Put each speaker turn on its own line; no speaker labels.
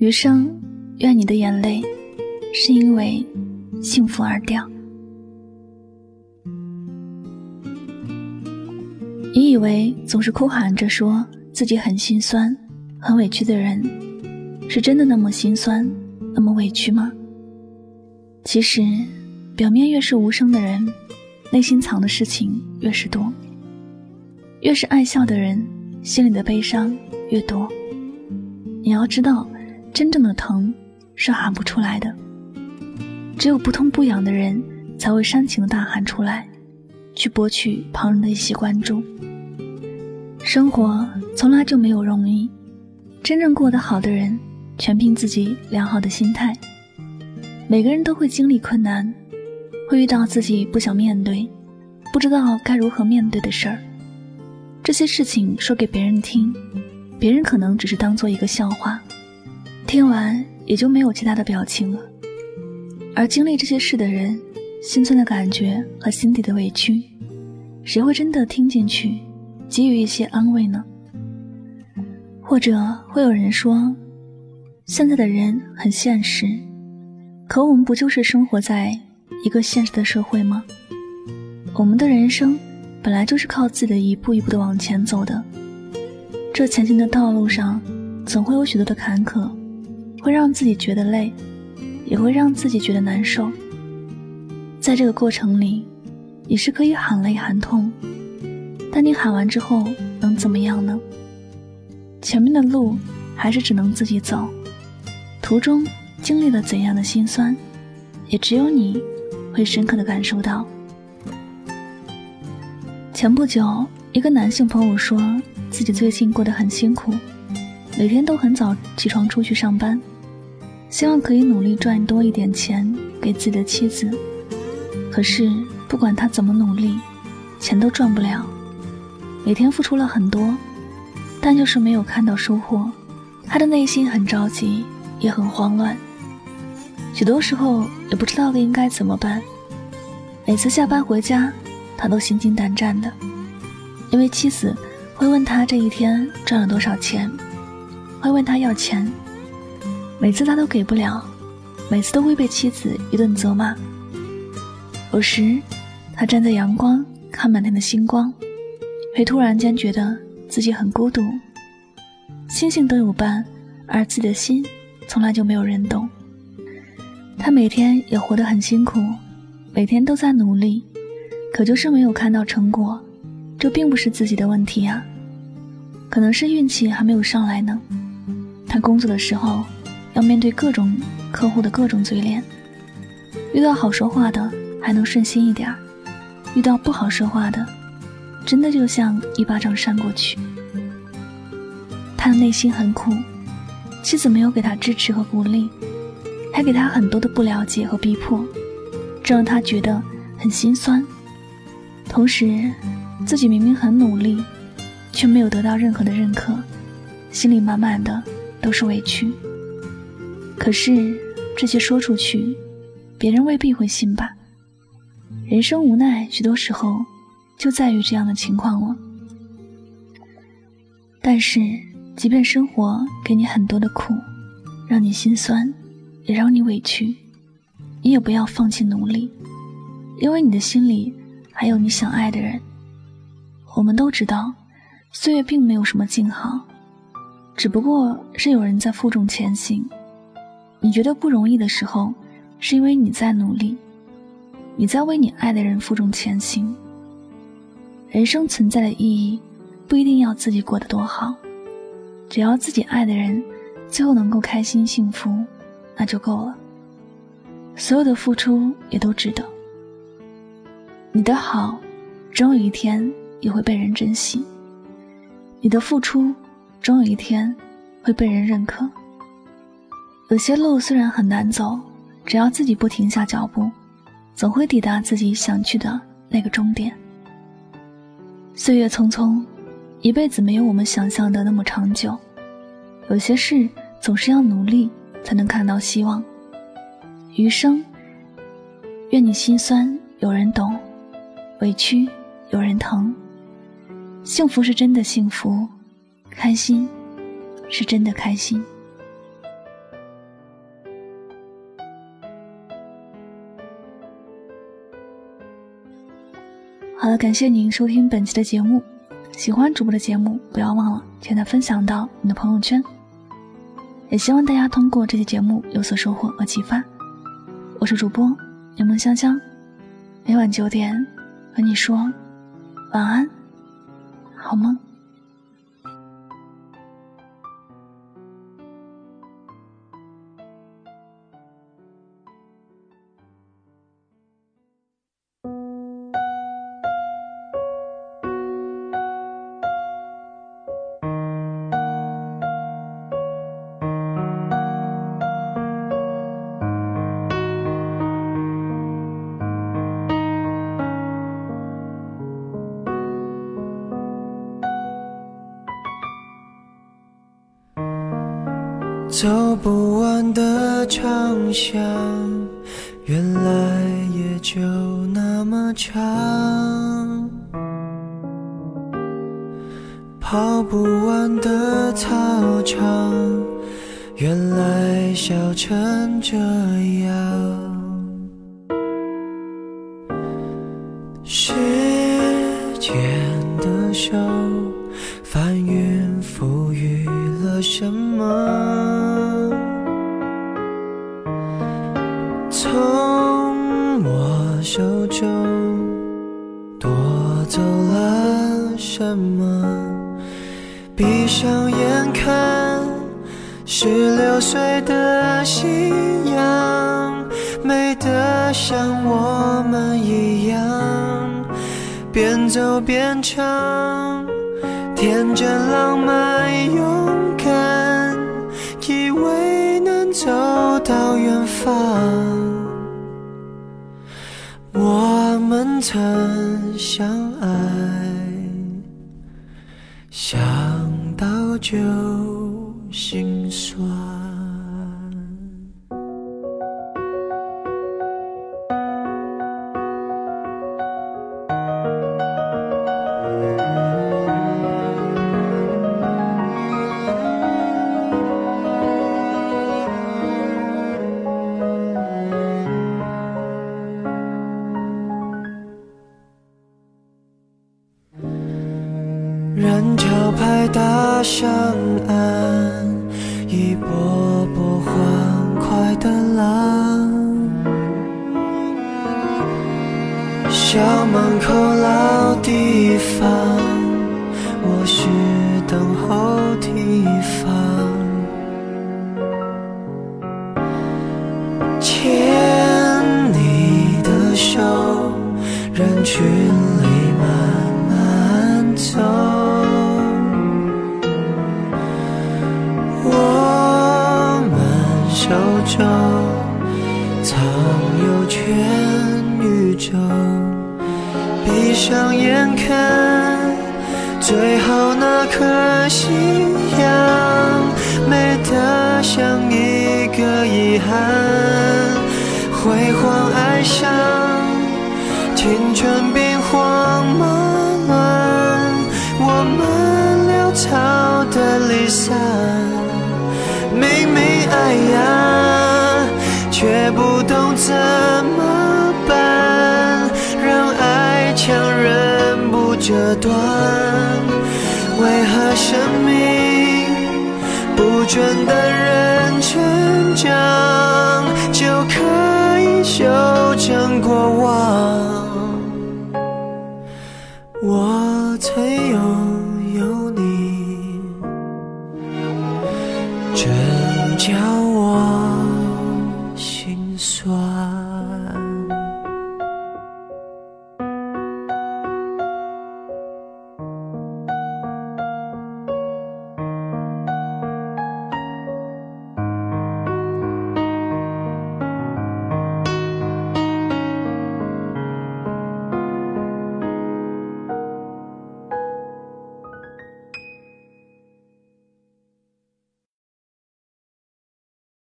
余生，愿你的眼泪是因为幸福而掉。你以为总是哭喊着说自己很心酸、很委屈的人，是真的那么心酸、那么委屈吗？其实，表面越是无声的人，内心藏的事情越是多。越是爱笑的人，心里的悲伤越多。你要知道。真正的疼是喊不出来的，只有不痛不痒的人才会煽情的大喊出来，去博取旁人的一些关注。生活从来就没有容易，真正过得好的人全凭自己良好的心态。每个人都会经历困难，会遇到自己不想面对、不知道该如何面对的事儿。这些事情说给别人听，别人可能只是当做一个笑话。听完也就没有其他的表情了，而经历这些事的人，心酸的感觉和心底的委屈，谁会真的听进去，给予一些安慰呢？或者会有人说，现在的人很现实，可我们不就是生活在一个现实的社会吗？我们的人生本来就是靠自己的一步一步的往前走的，这前行的道路上，总会有许多的坎坷。会让自己觉得累，也会让自己觉得难受。在这个过程里，你是可以喊累喊痛，但你喊完之后能怎么样呢？前面的路还是只能自己走，途中经历了怎样的辛酸，也只有你会深刻的感受到。前不久，一个男性朋友说自己最近过得很辛苦。每天都很早起床出去上班，希望可以努力赚多一点钱给自己的妻子。可是不管他怎么努力，钱都赚不了。每天付出了很多，但就是没有看到收获。他的内心很着急，也很慌乱。许多时候也不知道应该怎么办。每次下班回家，他都心惊胆战的，因为妻子会问他这一天赚了多少钱。会问他要钱，每次他都给不了，每次都会被妻子一顿责骂。有时，他站在阳光看满天的星光，会突然间觉得自己很孤独。星星都有伴，而自己的心从来就没有人懂。他每天也活得很辛苦，每天都在努力，可就是没有看到成果。这并不是自己的问题啊，可能是运气还没有上来呢。他工作的时候，要面对各种客户的各种嘴脸，遇到好说话的还能顺心一点遇到不好说话的，真的就像一巴掌扇过去。他的内心很苦，妻子没有给他支持和鼓励，还给他很多的不了解和逼迫，这让他觉得很心酸。同时，自己明明很努力，却没有得到任何的认可，心里满满的。都是委屈，可是这些说出去，别人未必会信吧。人生无奈，许多时候就在于这样的情况了。但是，即便生活给你很多的苦，让你心酸，也让你委屈，你也不要放弃努力，因为你的心里还有你想爱的人。我们都知道，岁月并没有什么静好。只不过是有人在负重前行，你觉得不容易的时候，是因为你在努力，你在为你爱的人负重前行。人生存在的意义，不一定要自己过得多好，只要自己爱的人最后能够开心幸福，那就够了。所有的付出也都值得。你的好，终有一天也会被人珍惜。你的付出。终有一天会被人认可。有些路虽然很难走，只要自己不停下脚步，总会抵达自己想去的那个终点。岁月匆匆，一辈子没有我们想象的那么长久。有些事总是要努力才能看到希望。余生，愿你心酸有人懂，委屈有人疼。幸福是真的幸福。开心，是真的开心。好了，感谢您收听本期的节目。喜欢主播的节目，不要忘了现在分享到你的朋友圈。也希望大家通过这期节目有所收获和启发。我是主播柠檬香香，每晚九点和你说晚安，好梦。
走不完的长巷，原来也就那么长。跑不完的操场，原来笑成这样。时间的手，翻云覆雨了什么？闭上眼看，十六岁的夕阳，美得像我们一样，边走边唱，天真浪漫勇敢，以为能走到远方。我们曾相爱，想就心酸。人潮拍打上岸，一波波欢快的浪。校门口老地方，我是等候地方。牵你的手，人群里手中藏有全宇宙，闭上眼看最后那颗夕阳，美得像一个遗憾。辉煌爱上，青春兵荒马乱，我们潦草的离散。没爱呀，却不懂怎么办，让爱强忍不折断。为何生命不准等人成长，就可以修正过往？我曾有。